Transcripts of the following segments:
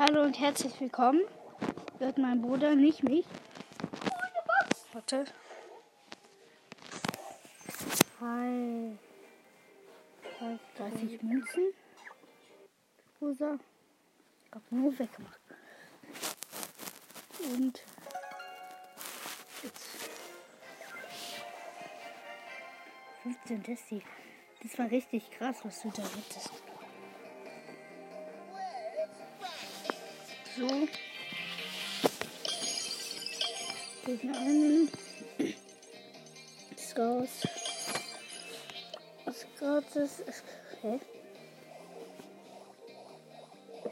Hallo und herzlich willkommen. Hört mein Bruder, nicht mich. Warte. Hi. 30 Münzen. Rosa. Ich hab nur weggemacht. Und jetzt 15 Desi. Das war richtig krass, was du da hattest. So. Gegen einen. Ist raus. Gratis ist. Hä?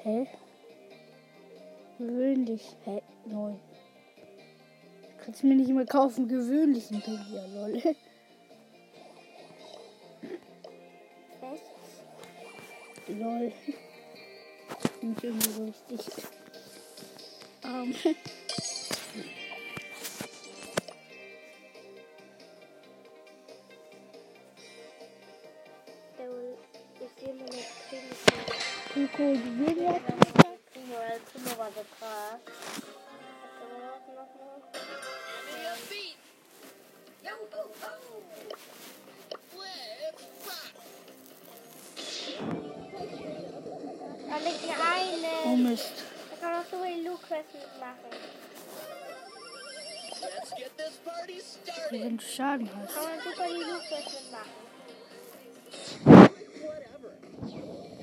Hä? Gewöhnlich. Hä? Neun. Kannst mir nicht mehr kaufen, gewöhnlichen Pilger, lol. Was? Lol. Nicht irgendwie so richtig. Ähm. Der will. Ich sehe nur noch Kriegen. Coco, Julia. Kriegen Luke-Quest mitmachen. Wenn du Schaden hast. Kann man super die Luke-Quest mitmachen. Ich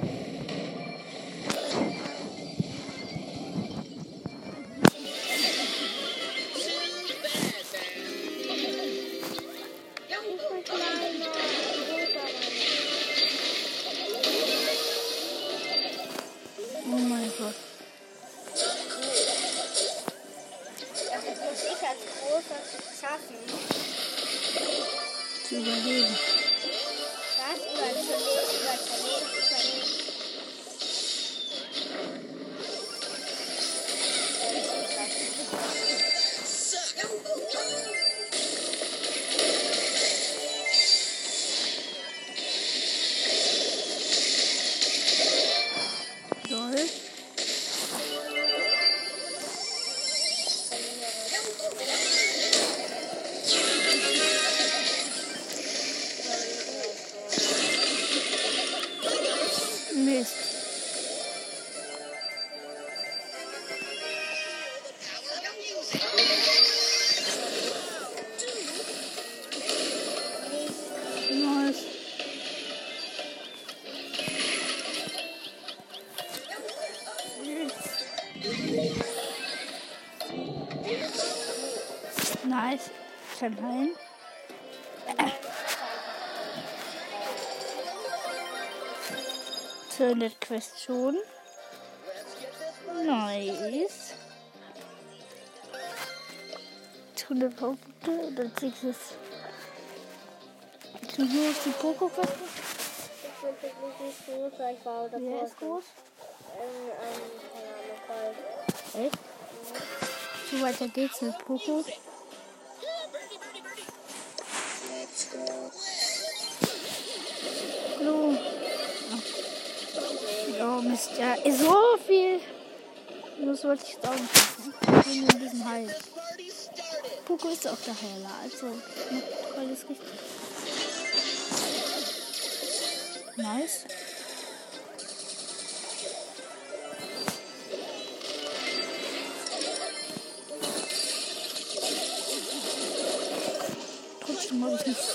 Nice. Kann heilen. Zur Quest schon. Nice. 100 Punkte und als nächstes. Ich bin nur auf die Poco-Quest. Ich bin wirklich nicht groß, weil ich war unter Wer ist groß? In einem, keine Ahnung. Echt? So weiter geht's mit Poco. Hallo. Oh Mist, ja, ist so viel. Das wollte ich jetzt auch nicht. Ich bin in diesem Hals. Poco ist auch der Heiler, also macht alles richtig. Nice. Trotzdem habe ich nicht.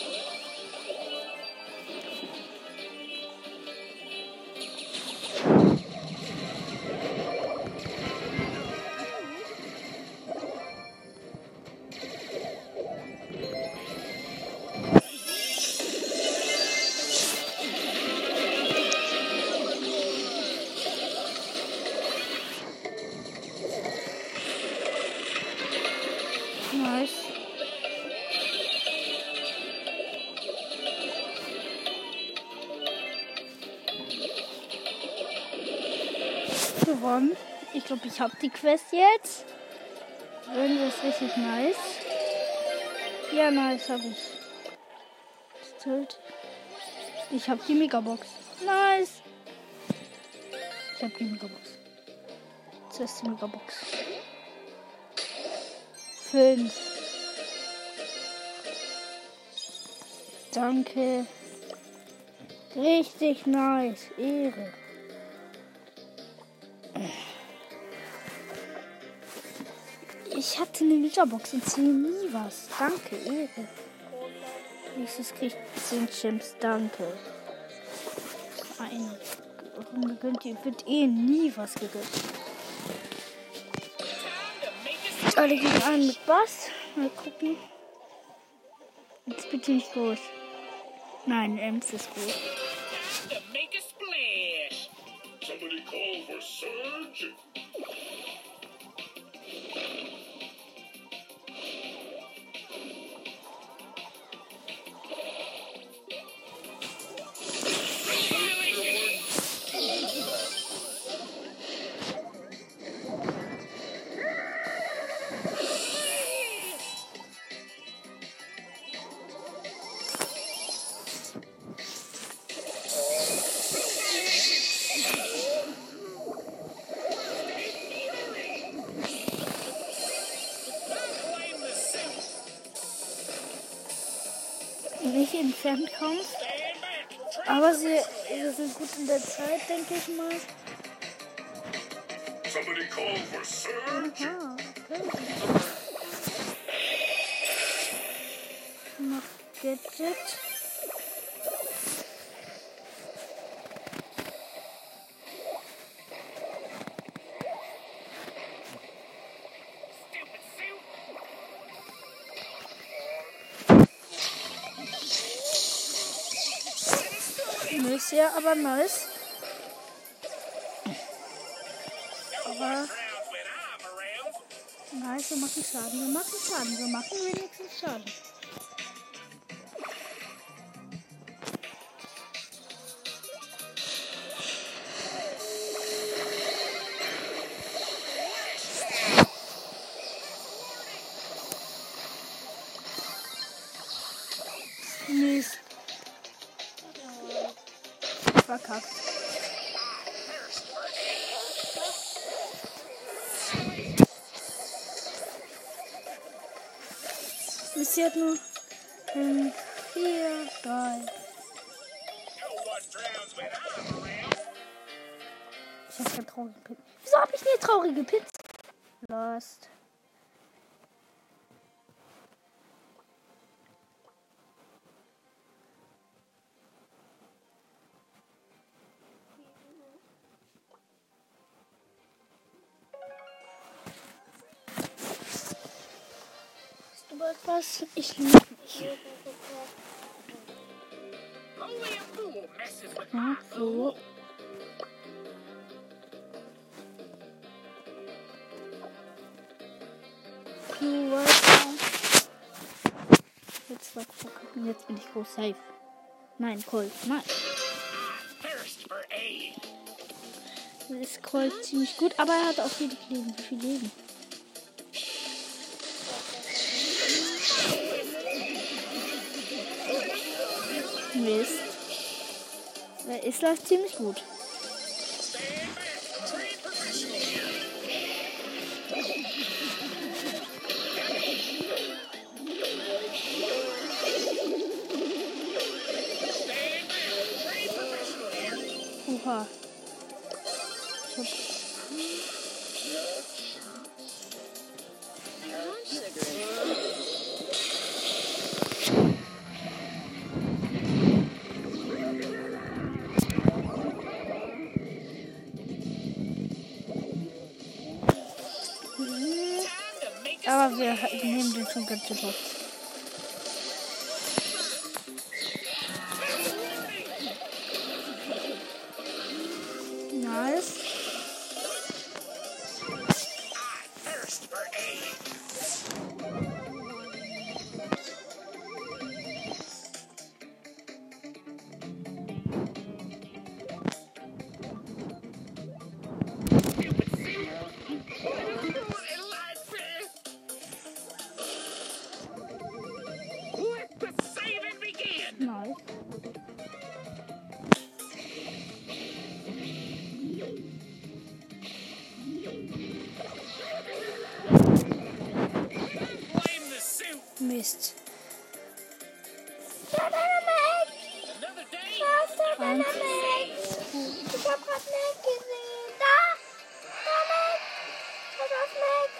glaube, ich habe die Quest jetzt. Wenn das richtig nice. Ja, nice habe ich. Stimmt. Ich habe die Megabox. Nice. Ich habe die Megabox. Zuerst die Megabox. Fünf. Danke. Richtig nice. Ehre. Hatte eine Megabox und ziehe nie was. Danke, Ehre. Nächstes kriegt 10 Gems. Danke. Eine. Gegönnt, ihr wird eh nie was gegönnt. Alle gegen einen mit Bass. Mal gucken. Jetzt bitte nicht groß. Nein, Ems ist gut. Somebody call for Surge. Denke ich mal. Somebody call for Surge. Aha, okay. Noch Gadget. Ja, aber nice. Schaden, wir machen Schaden, wir machen wenigstens Schaden. Jetzt nur 5, 4, 3. Ich hab keine traurige Pizza. Wieso hab ich eine traurige Pizza? Lost. Was? Ich liebe dich. Only a fool messes with Ja, so. Du weißt Jetzt war verkacken, jetzt bin ich groß safe. Nein, Colt, nein. Das ist Colt ziemlich gut, aber er hat auch wenig Leben. Wie viel Leben? Mist. Ist läuft ziemlich gut. Schon ganz super. Mac!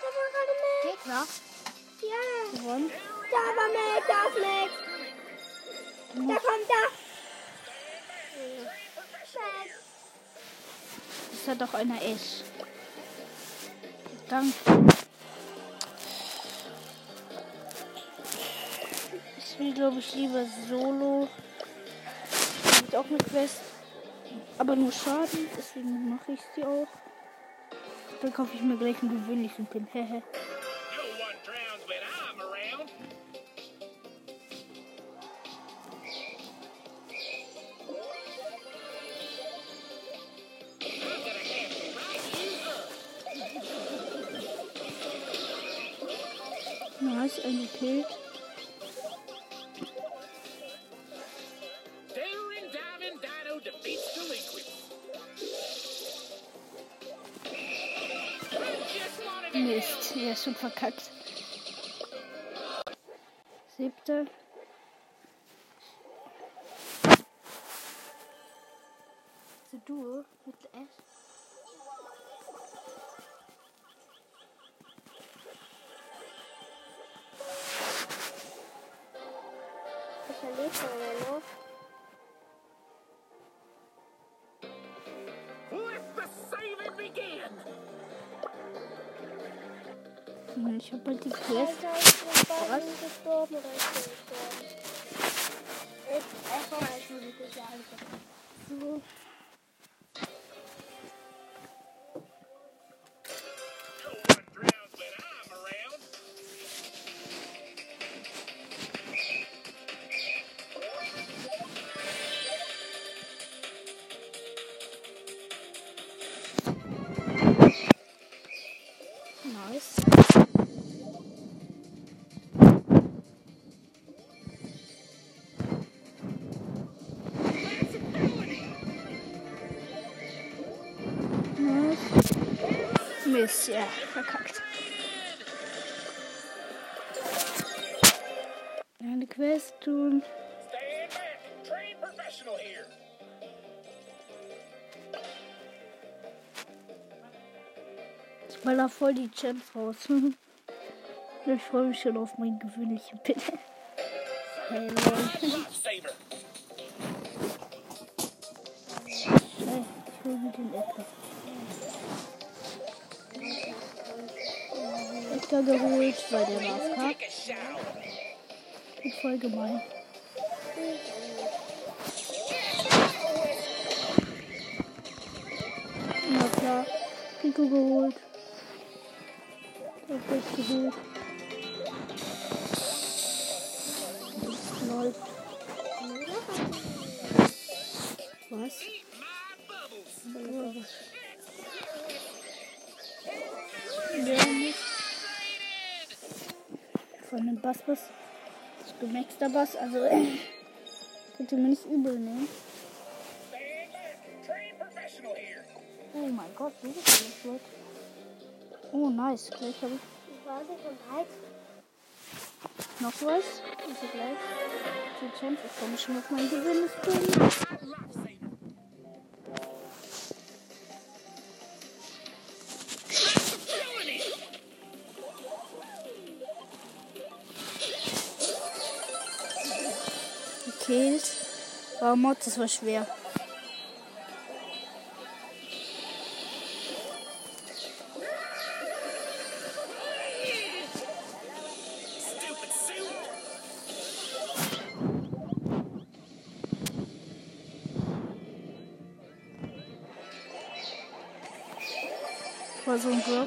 Da war gerade Mac! Gegner Ja! gewonnen. Da war Mac! Da ist Mac! Da kommt da! Mac! Das hat doch einer Ash. Danke. Ich will, glaube ich, lieber Solo. Gibt auch eine Quest. Aber nur Schaden, deswegen mache ich sie auch. Dann kaufe ich mir gleich einen gewöhnlichen Pin. der Ich habe die Quest. Alter, ich oder ich. Ich einfach als Musik sagen. Mist, ja, verkackt. Eine Quest tun. Ich baller voll die Champs raus. ich freue mich schon auf meinen gewöhnlichen Pin. Hey. Hey, ich hol mir den Edgar. Edgar geholt, weil der war AFK. Ist voll gemein. Na klar, Pico geholt. Ist geholt. Bass-Bass. Das gemaxter Bass, also könnt ihr mir nicht übel nehmen. Oh mein Gott, wie ist das flott? Oh, nice. Gleich habe ich nicht, und halt. noch was. Also gleich. Die Champ, ich komme schon auf mein gewinnes Mod, das war schwer. War so ein Drop.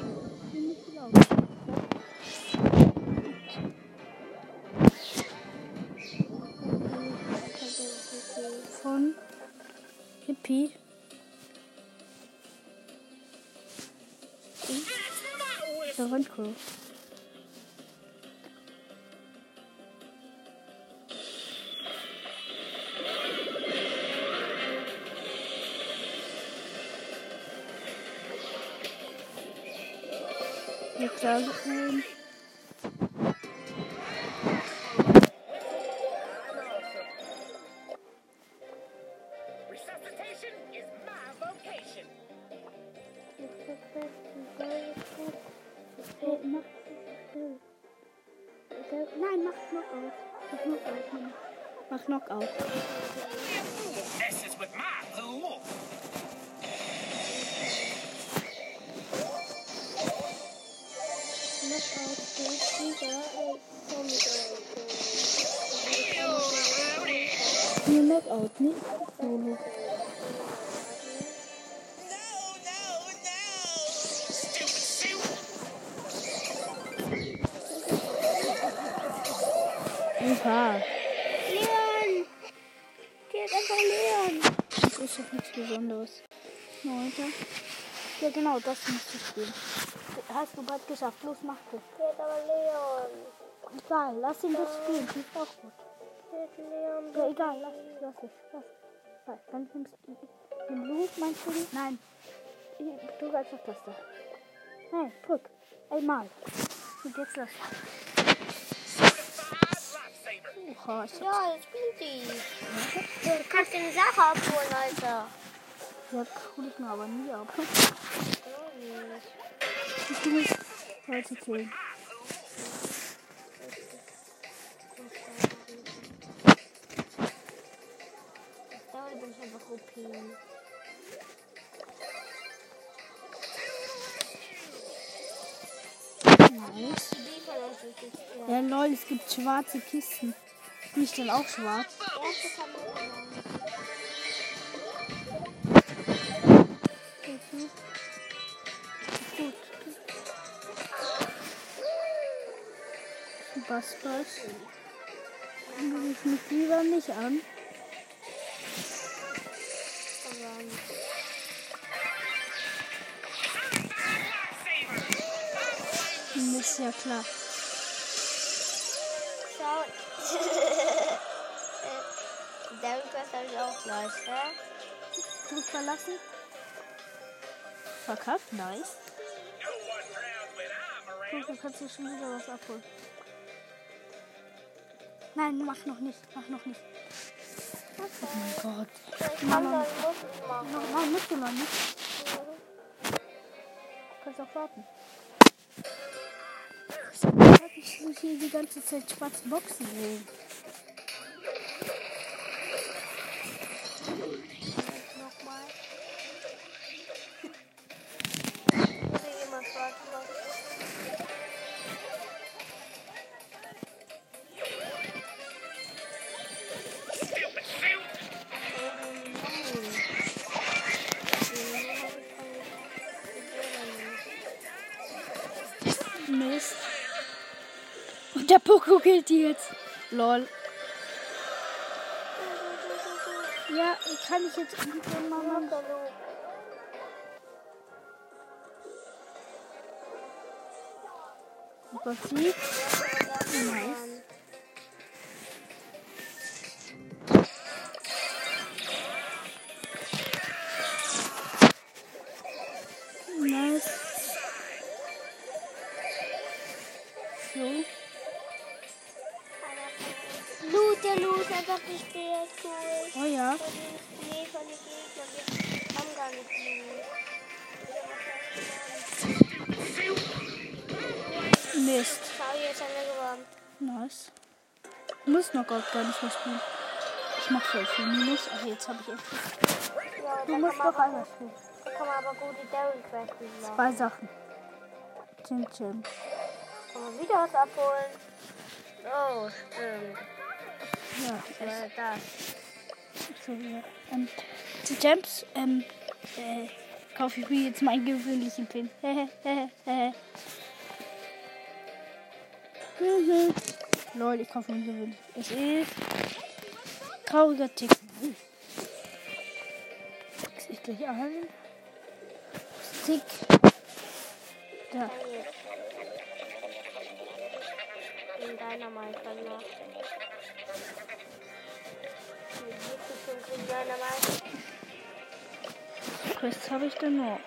Ja, klar geholt. Neunter. Ja, genau, das musst du spielen. Hast du bald geschafft. Los, mach das. Geht aber Leon! Egal, lass ihn das spielen. Die ist auch gut. Geht Leon! Ja, egal, lass, lass es. Lass. Weil, Dann nimmst du den Blue, meinst du? den? Nein. Ich- Drück einfach das da. Nein, drück. Einmal. Und jetzt lass. Oha, Ja, jetzt spielt die! Du kannst dir eine Sache abholen, Alter! Ja, hol ich mir aber nie ab. Ich muss heute killen. Da bin ich einfach OP. Nice. Die jetzt. Ja. Ja, lol, es gibt schwarze Kisten. Bin ich dann auch schwarz? Erste Mhm. Gut. Guck ich mich lieber nicht an. Lifesaver. Ist ja klar. Schau. Der Request habe ich auch gleich, ne? Drück verlassen. Verkackt, nice. Guck, da kannst du schon wieder was abholen. Nein, mach noch nicht. Mach noch nicht. Oh mein Gott. Ich kann dann ich machen. Noch, nein, musst du noch nicht. Kannst auch warten. Ich muss hier die ganze Zeit schwarze Boxen sehen. Poko killt die jetzt. Lol. Ja, kann ich jetzt irgendwann mal machen? Gott sieht. Gar nicht mehr spielen. Ich mach voll viel Minus. Ach, jetzt habe ich echt. Ja, Du musst doch aber einmal gut- spielen. Da kann man aber gut die Daryl Quest machen. Zwei Sachen. Chin Chin. Kann man wieder was abholen? Oh, stimmt. Ja, Äh, das. so ja. ähm, Die Gems, ähm, äh, kaufe ich mir jetzt meinen gewöhnlichen Pin. Lol, ich kaufe mir. Es ist trauriger Tick. Fix ich gleich an. Tick. Da. In deiner Meister noch. Quests habe ich dann noch.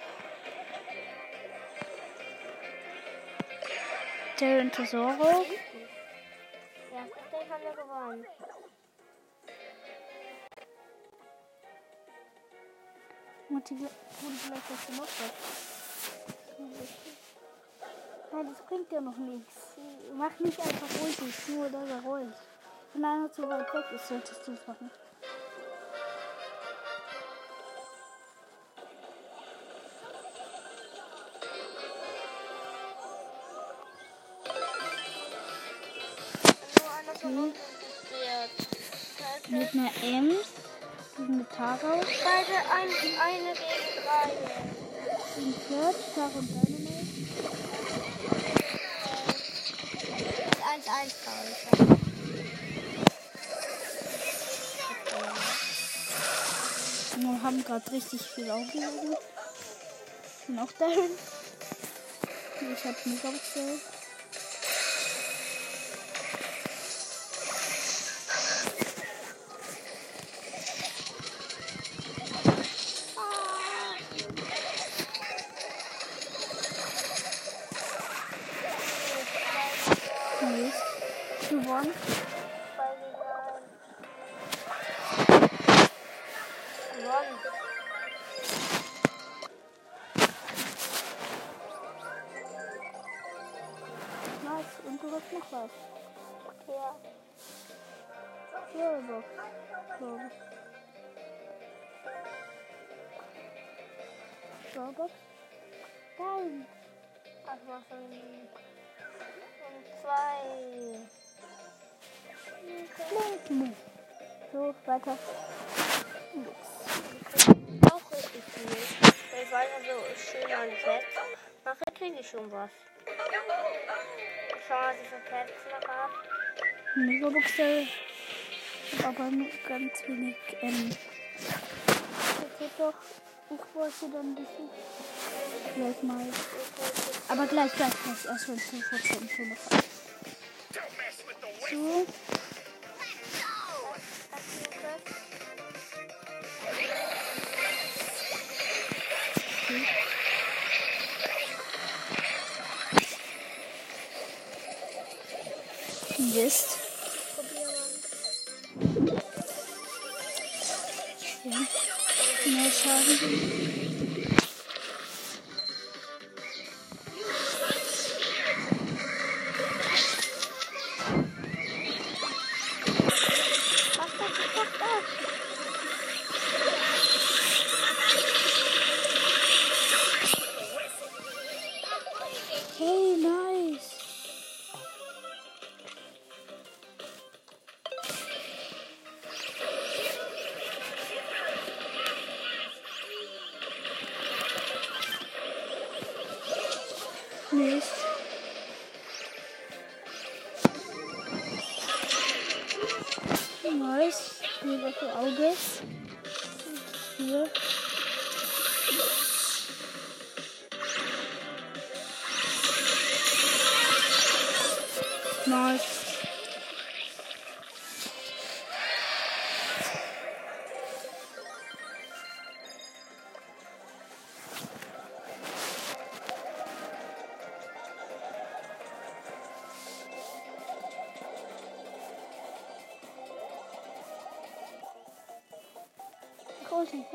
Terran Tesoro. Haben wir gewonnen. Die wurde vielleicht gemacht hat. Nein, das bringt ja noch nichts. Mach nicht einfach ruhig, nur dass er rollt. Wenn einer zu weit weg ist, solltest du es machen. Ems eine Tarau. Beide ein, eine gegen drei. Den Flirt, Tar und Dynamite. 1-1 raus. Wir haben gerade richtig viel aufgehoben. Bin auch dahin. Ich hab mich aufgestellt. Silberbox? Nein. Ach, was ein. Und zwei. Blinken. So, weiter. Nix. Auch richtig viel. Ich weiter so schön ansetze, nachher kriege ich schon was. Schau mal, was ich für Pets noch habe. Megaboxer. Aber nur ganz wenig. Ähm. Das wird doch. Ich wollte dann bisschen. Gleich mal. Aber gleich, gleich, gleich. Erst wenn es 5% schon noch. So. Mist. Mehr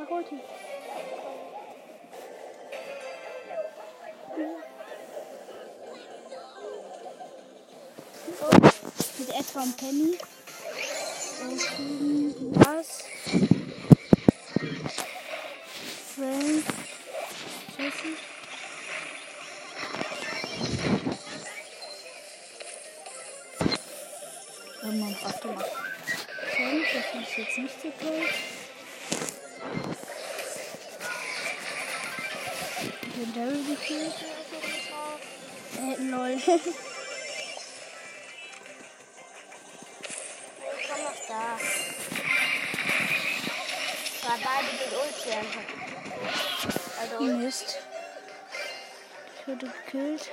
Mach Ulti, mach Ulti. Mit etwa einem Penny. Okay, was? Wurde gekillt.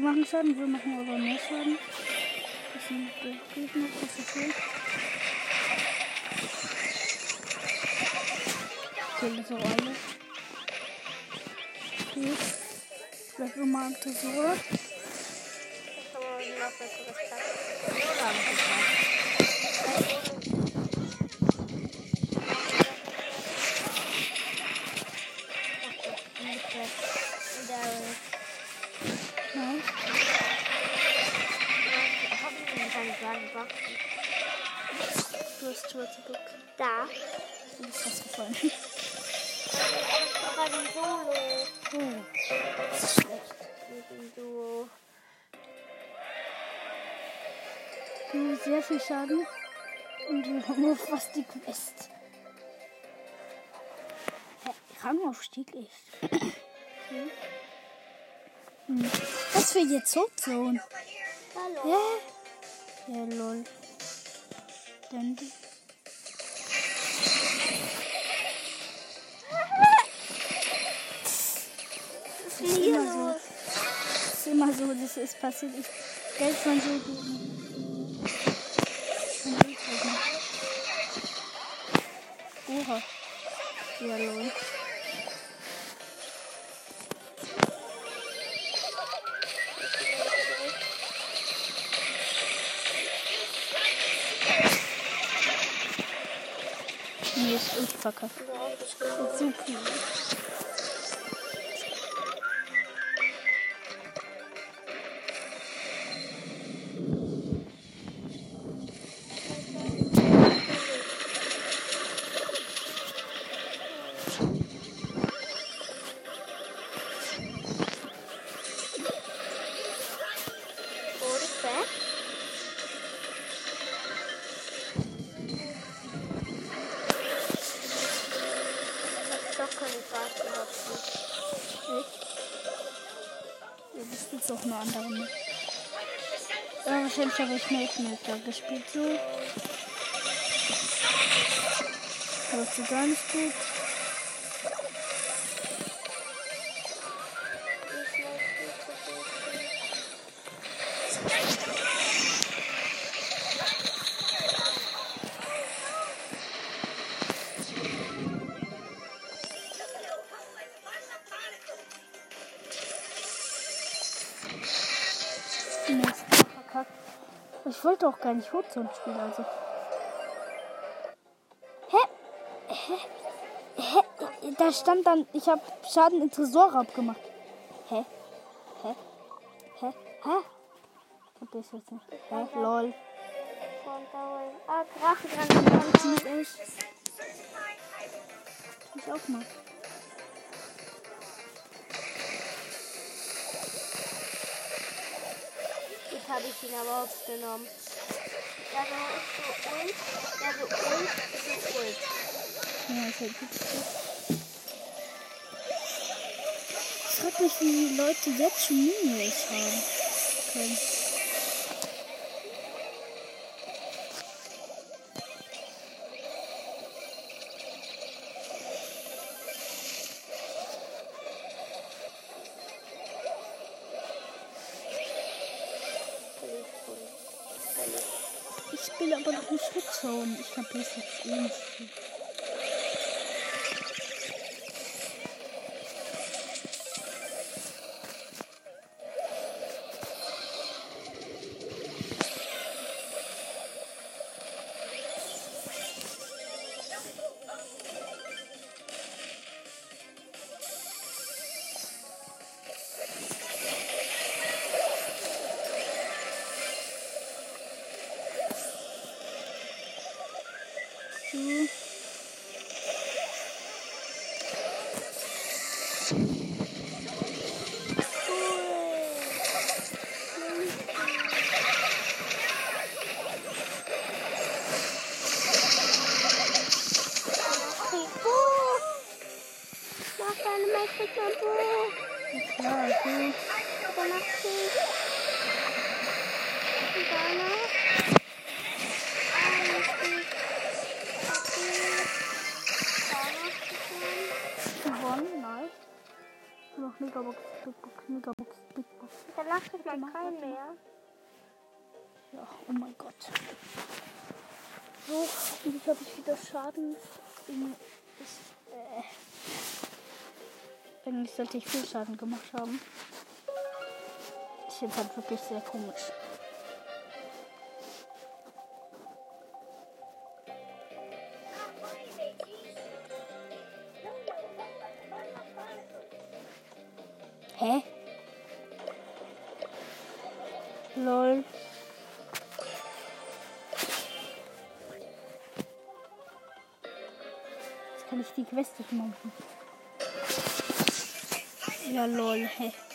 Wir machen Schaden, wir machen aber mehr Schaden. Das sind die Gegner, das ist okay. Okay, das ist auch alle. Okay. Vielleicht nochmal am Tresor. Nice. Fastgefallen. Aber die Solo. Ist schlecht. Mit dem Duo. Du hast sehr viel Schaden. Und wir haben nur fast die Quest. Rangaufstieg echt. Okay. Hm. Was für jetzt Zone? Hallo. Ja. Ja, lol. Dann die. Was ist immer so. Das ist immer so, das ist passiert. Ich Geld von so nicht. Oha. Ja, lol. Nee, ist echt verkackt. Ist Wahrscheinlich habe ich Mate Maker gespielt so. Läuft so gar nicht gut. Wollte auch gar nicht Hotzone spielen, also. Hä? Hä? Hä? Da stand dann, ich habe Schaden in Tresor abgemacht. Hä? Hä? Hä? Hä? Kapier ich jetzt nicht. Hä? Lol. Ah. Funktioniert echt. Ich auch mal. Jetzt habe ich ihn aber aufgenommen. Ja, so ist so ult. Ja, so ult ist so ult. Ja, ist halt gut. Ich frag mich, wie die Leute jetzt schon Minions haben können. Hitzone. Ich kapiere es jetzt eh eigentlich sollte ich viel Schaden gemacht haben. Ist jetzt halt wirklich sehr komisch. Hä? Lol. Jetzt kann ich die Quest nicht machen. Ja, lol, hä.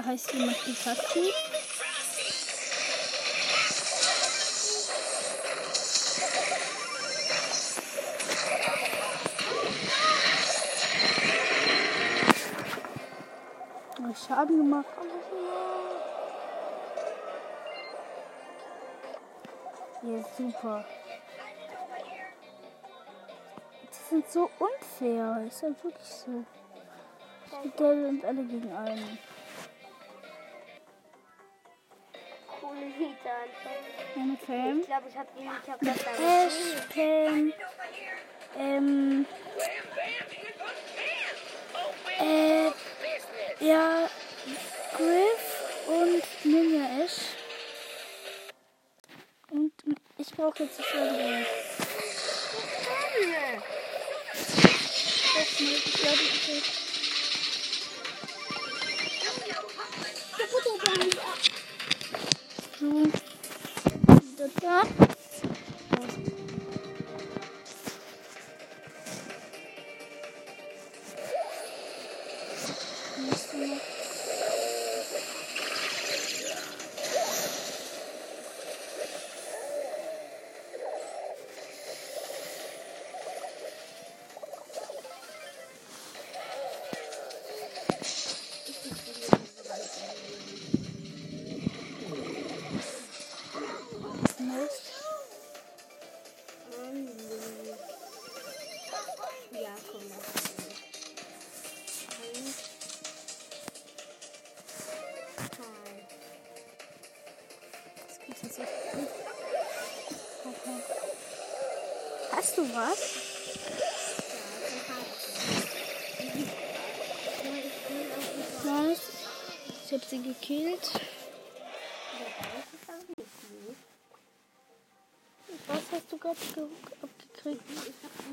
Da heißt jemand Pikachu. Schaden gemacht. Ja, super. Die sind so unfair. Ist ja wirklich so. Die und alle gegen einen. Lieder einfach. Eine Cam. Ich glaube, ich habe ihn nicht auf das Ash, Cam. Ähm. Äh. Ja. Griff und Ninja Ash. Und ich brauche jetzt die Schwere. Das muss ich glaube ich. Wieder da. Okay. Hast du was? Nice. Ich hab sie gekillt. Was hast du gerade ge abgekriegt?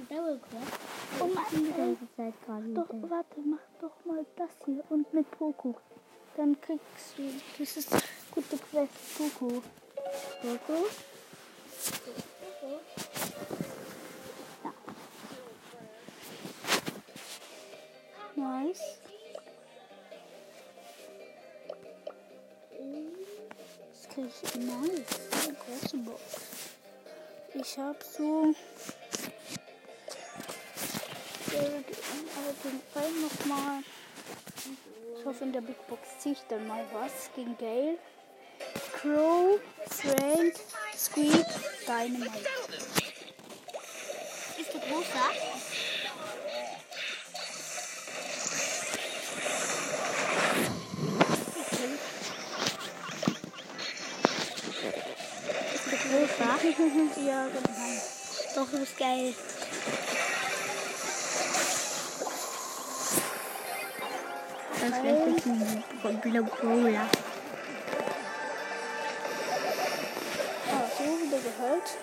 Double Quest. Oh Mann, Die ey. ganze Zeit gerade Doch, warte, mach doch mal das hier und mit Poco. Dann kriegst du, das ist gute Quest, Poco. Nice. Das krieg ich nice. Eine große Box. Ich hab so. Den Fall nochmal. Ich hoffe, in der Big Box ziehe ich dann mal was gegen Gale. Crow, Frank, Squeak, Dynamite. Ist der großer? Ja, genau. Doch, du bist geil. Das wäre ein Blue gehört.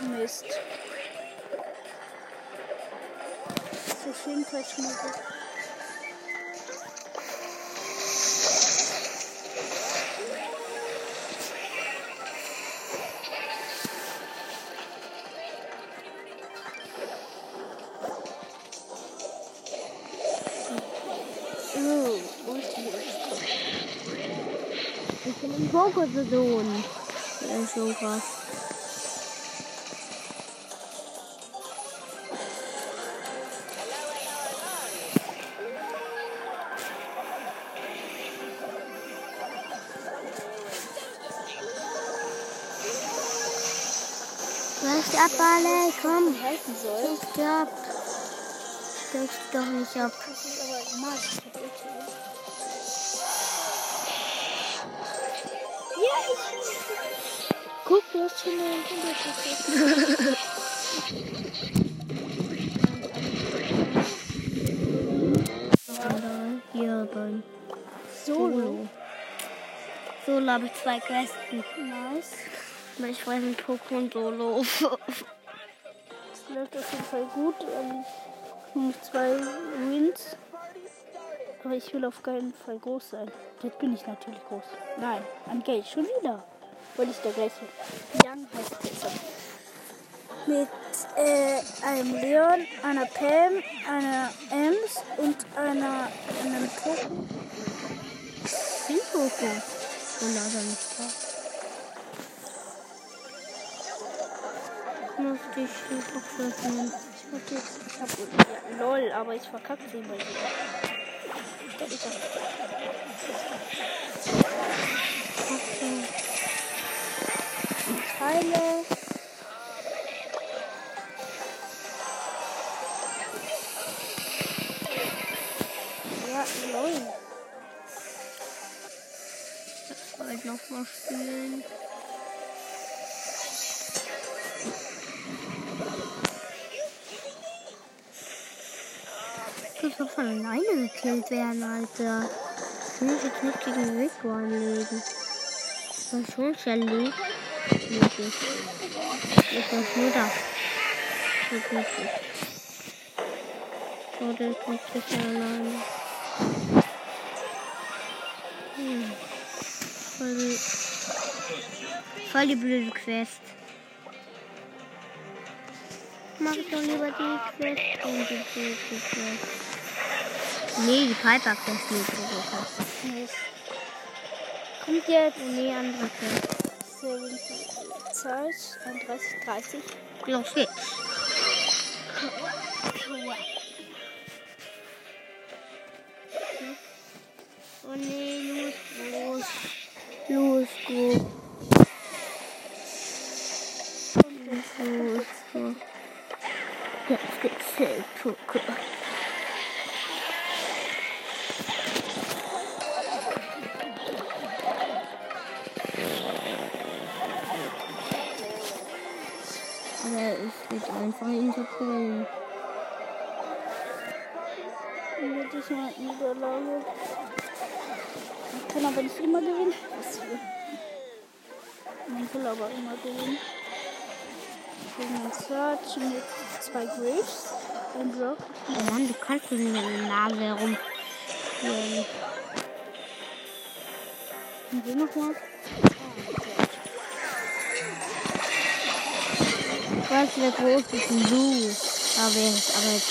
Mist. So schön verschmuggelt. Oh, Pokéson. Das ist so krass. Was ab, alle? Komm, halten soll. steck ab. Steck doch nicht ab. Das ist aber mal Guck, du hast schon eine Hundertprozentig. Oder hier beim Solo. Solo habe ich zwei Quests. Nice. Ich weiß nicht, Pokémon Solo. Das läuft auf jeden Fall gut. Ähm, nur noch zwei Wins. Aber ich will auf keinen Fall groß sein. Jetzt bin ich natürlich groß. Nein, ein Geld schon wieder. Weil ich der gleiche Young heißt besser. Mit äh, einem Leon, einer Pam, einer Ems und einer einem Poco. Sind Poco. Und aber nicht da. Muss dich doch öffnen. Ich hab ich ja, lol, aber ich verkacke sie bei dir. Da ist er. Teile. Ja, lol. Ich wollte noch mal spielen. Von alleine gekillt werden, Alter. Ich will mich jetzt nicht gegen Rico anlegen. Das ist schon Shelly. Möglich. Ich bin nur da. Geht nicht. So, der ist nicht sicher alleine. Hm. Voll die, voll die blöde Quest. Mach doch lieber die Quest und die blöde Quest. Nee, die Piper Quest nicht so. Nice. Kommt jetzt Nee, andere Quest. sehr wenig Zeit. 31, 30. Los geht's. Oh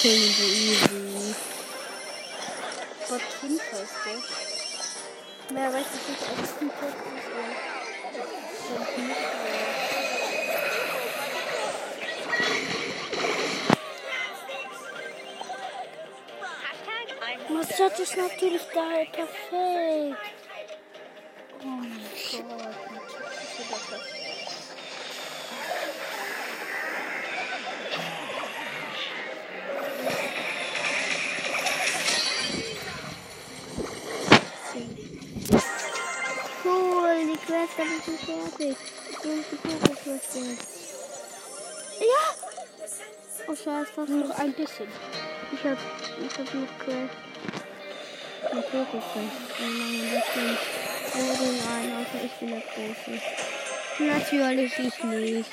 killen so easy. Gott 5 heißt der. Mehr weiß ich nicht, als kennt nicht, äh, Mozart ist natürlich da, perfekt. Ich. Und die Pokéquest jetzt. Ja! Oh scheiße, fast noch ein bisschen. Ich hab, ich hab noch Quest. Eine Pokéquest. Und ein bisschen Boden rein, außer ich bin der Große. Natürlich ich nicht.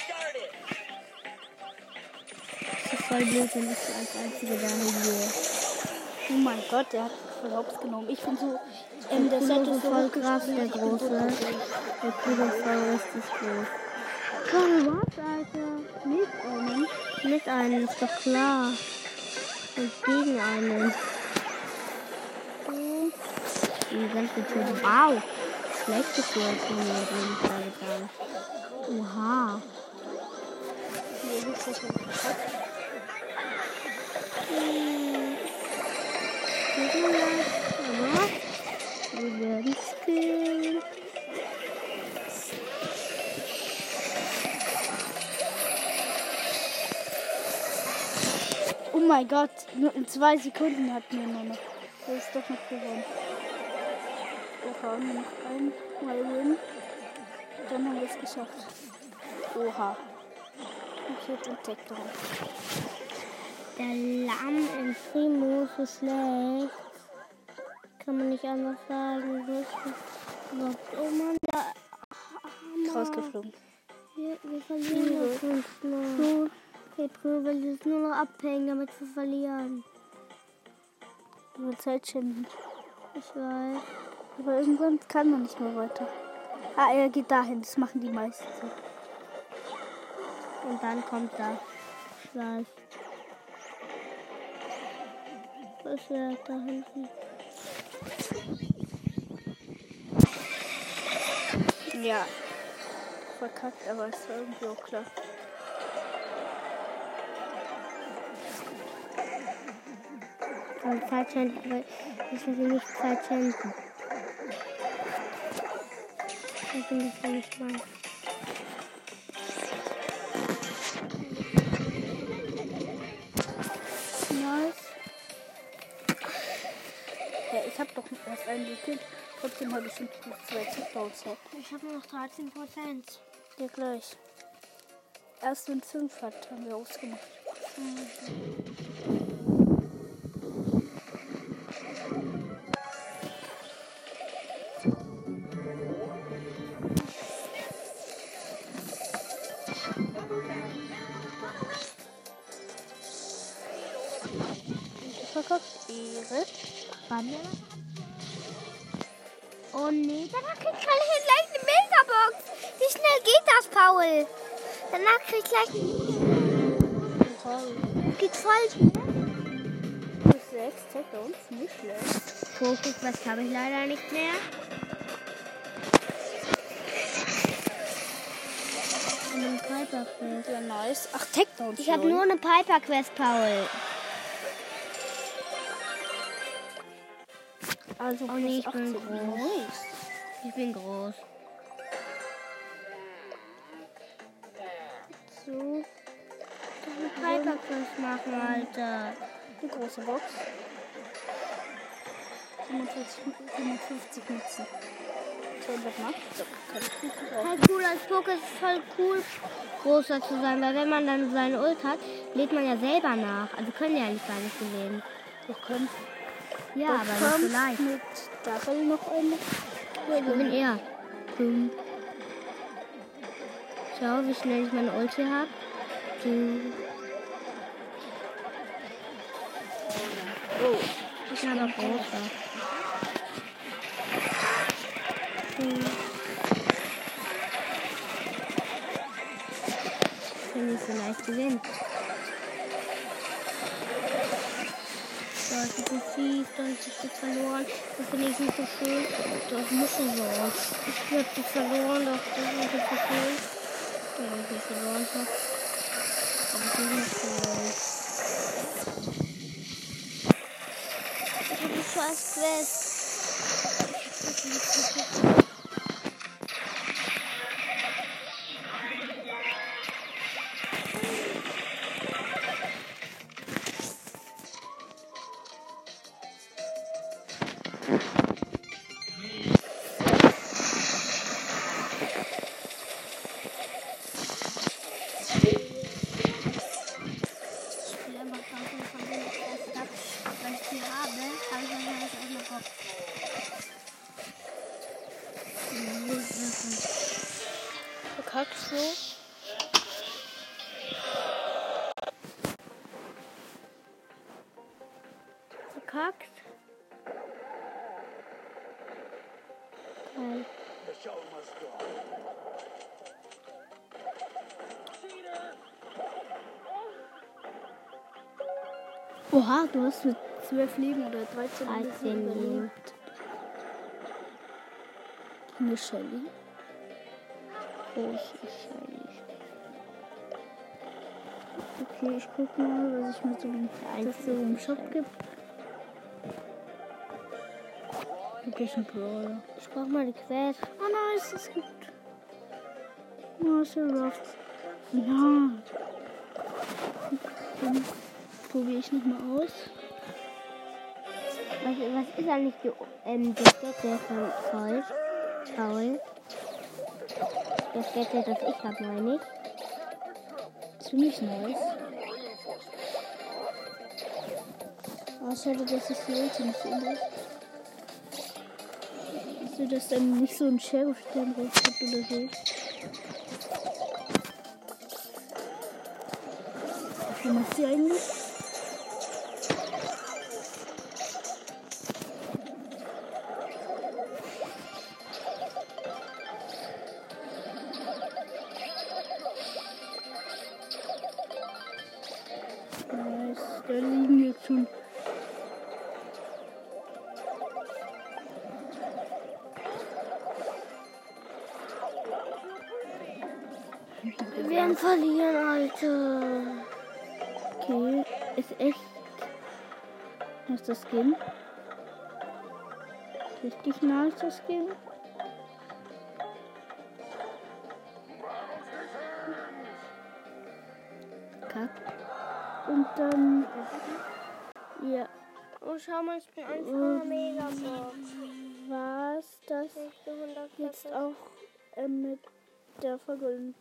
Das ist voll blöd, wenn ich als Einzige da hier. Oh mein Gott, der hat hops genommen. Ich finde so, ähm, der ist so voll krass, der Große. Der Kudo voll richtig groß. Komm, was, Alter? Mit einem. Mit einem, ist doch klar. Und gegen einen. Die ganze Tür. Wow! Schlechte Tür von mir, sagen. Oha. Nee, wir werden skillen. Oh mein Gott, nur in zwei Sekunden hatten wir nur noch. Das ist doch noch gewonnen. Oha, nur noch ein Mal Win. Dann haben wir es geschafft. Oha. Ich hätte entdeckt. Der Lamm im Primo so schlecht. Kann man nicht anders sagen. Oh Mann, Hammer. Rausgeflogen. Wir, wir verlieren das sonst noch. Okay, will jetzt nur noch abhängen, damit wir verlieren. Über Zeit schinden. Ich weiß. Aber irgendwann kann man nicht mehr weiter. Ah, er geht dahin. Das machen die meisten so. Und dann kommt da. Ich weiß. Was ist da hinten? Ja. Verkackt, aber es war irgendwie auch klar. Und Zeitschenden, weil ich will nicht Zeitschenden. Das finde ich ja nicht mal. Nice. Ja, ich habe doch erst einen gekillt. Trotzdem habe ich schon zwei Checkdowns. Ich habe nur noch 13 Prozent. Ja, gleich. Erst wenn es fünf hat, haben wir ausgemacht. Verkauft Ehre. Wann der? Oh nee, danach krieg ich gleich eine Megabox. Wie schnell geht das, Paul? Danach krieg ich gleich. Geht voll schnell. Plus sechs Checkdowns, nicht schlecht. Fokus, was habe ich leider nicht mehr. Piper Quest. Ja, nice. Ach, Takedowns. Ich habe nur eine Piper Quest, Paul. Also, Oh nee, ich bin 18. groß. Ich bin groß. So, Piper Quest machen, Alter. eine große Box. 45, 55 Münzen. 200 Mark. So, kann ich gut gebrauchen. Voll cool, als Poké ist voll cool, großer zu sein, weil wenn man dann seine Ult hat, lädt man ja selber nach. Also können ja nicht gar nicht gewinnen. Wir können Ja, aber nicht so leicht. mit Double noch eine. Ich bin eher. Boom. Schau, wie schnell ich meine Ulti habe. Oh, Ich bin aber großer. Finde ich vielleicht gewinnt. Da ist es ein Thief, da ist es jetzt verloren. Das finde ich nicht so schön. Das muss so sein. Ich hab das verloren, das ist nicht so schön. Ja, ich hab verloren. hab. Aber das ist nicht schön. Ich hab die scheiß Quest. Ich Oha, du hast mit 12 Leben oder 13 13 Leben. Eine Shelly. Groß wahrscheinlich. Okay, ich guck mal, was ich mir so das so im Shop gibt. Wirklich ein Brawler. Ich brauch mal die Quest. Oh nice, es gibt. Marcel Ruff. Ja. Probiere ich nochmal aus. Was, was ist eigentlich die, ähm, die Kette von Paul? Paul? Das Kette, das ich habe, meine ich. Ziemlich nice. Aber schade, dass ich die Ulti nicht darf. Also, dass dann nicht so ein Sheriff-Stern rauskommt oder so. Was macht sie eigentlich? Das Skin? Richtig nice, das Skin. Kack. Und dann. Ja, Oh, schau mal, ich bin einfach Und mega Bock. war's das jetzt auch äh, mit der Folge.